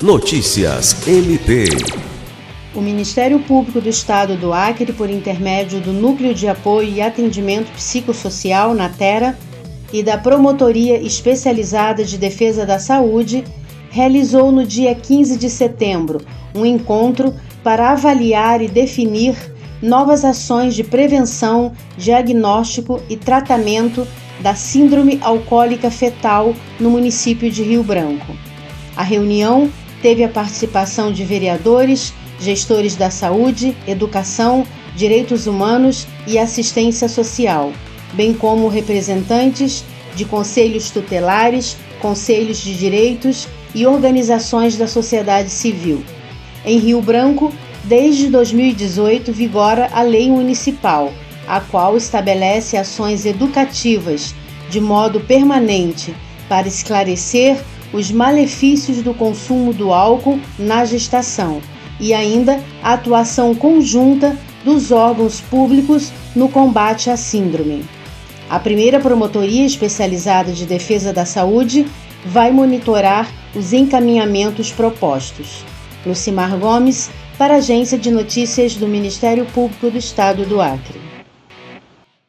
Notícias MP. O Ministério Público do Estado do Acre, por intermédio do Núcleo de Apoio e Atendimento Psicossocial, NATERA, e da Promotoria Especializada de Defesa da Saúde, realizou no dia 15 de setembro um encontro para avaliar e definir novas ações de prevenção, diagnóstico e tratamento da Síndrome Alcoólica Fetal no município de Rio Branco. A reunião teve a participação de vereadores, gestores da saúde, educação, direitos humanos e assistência social, bem como representantes de conselhos tutelares, conselhos de direitos e organizações da sociedade civil. Em Rio Branco, desde 2018 vigora a Lei Municipal, a qual estabelece ações educativas de modo permanente para esclarecer os malefícios do consumo do álcool na gestação e ainda a atuação conjunta dos órgãos públicos no combate à síndrome. A primeira promotoria especializada de defesa da saúde vai monitorar os encaminhamentos propostos. Lucimar Gomes, para a Agência de Notícias do Ministério Público do Estado do Acre.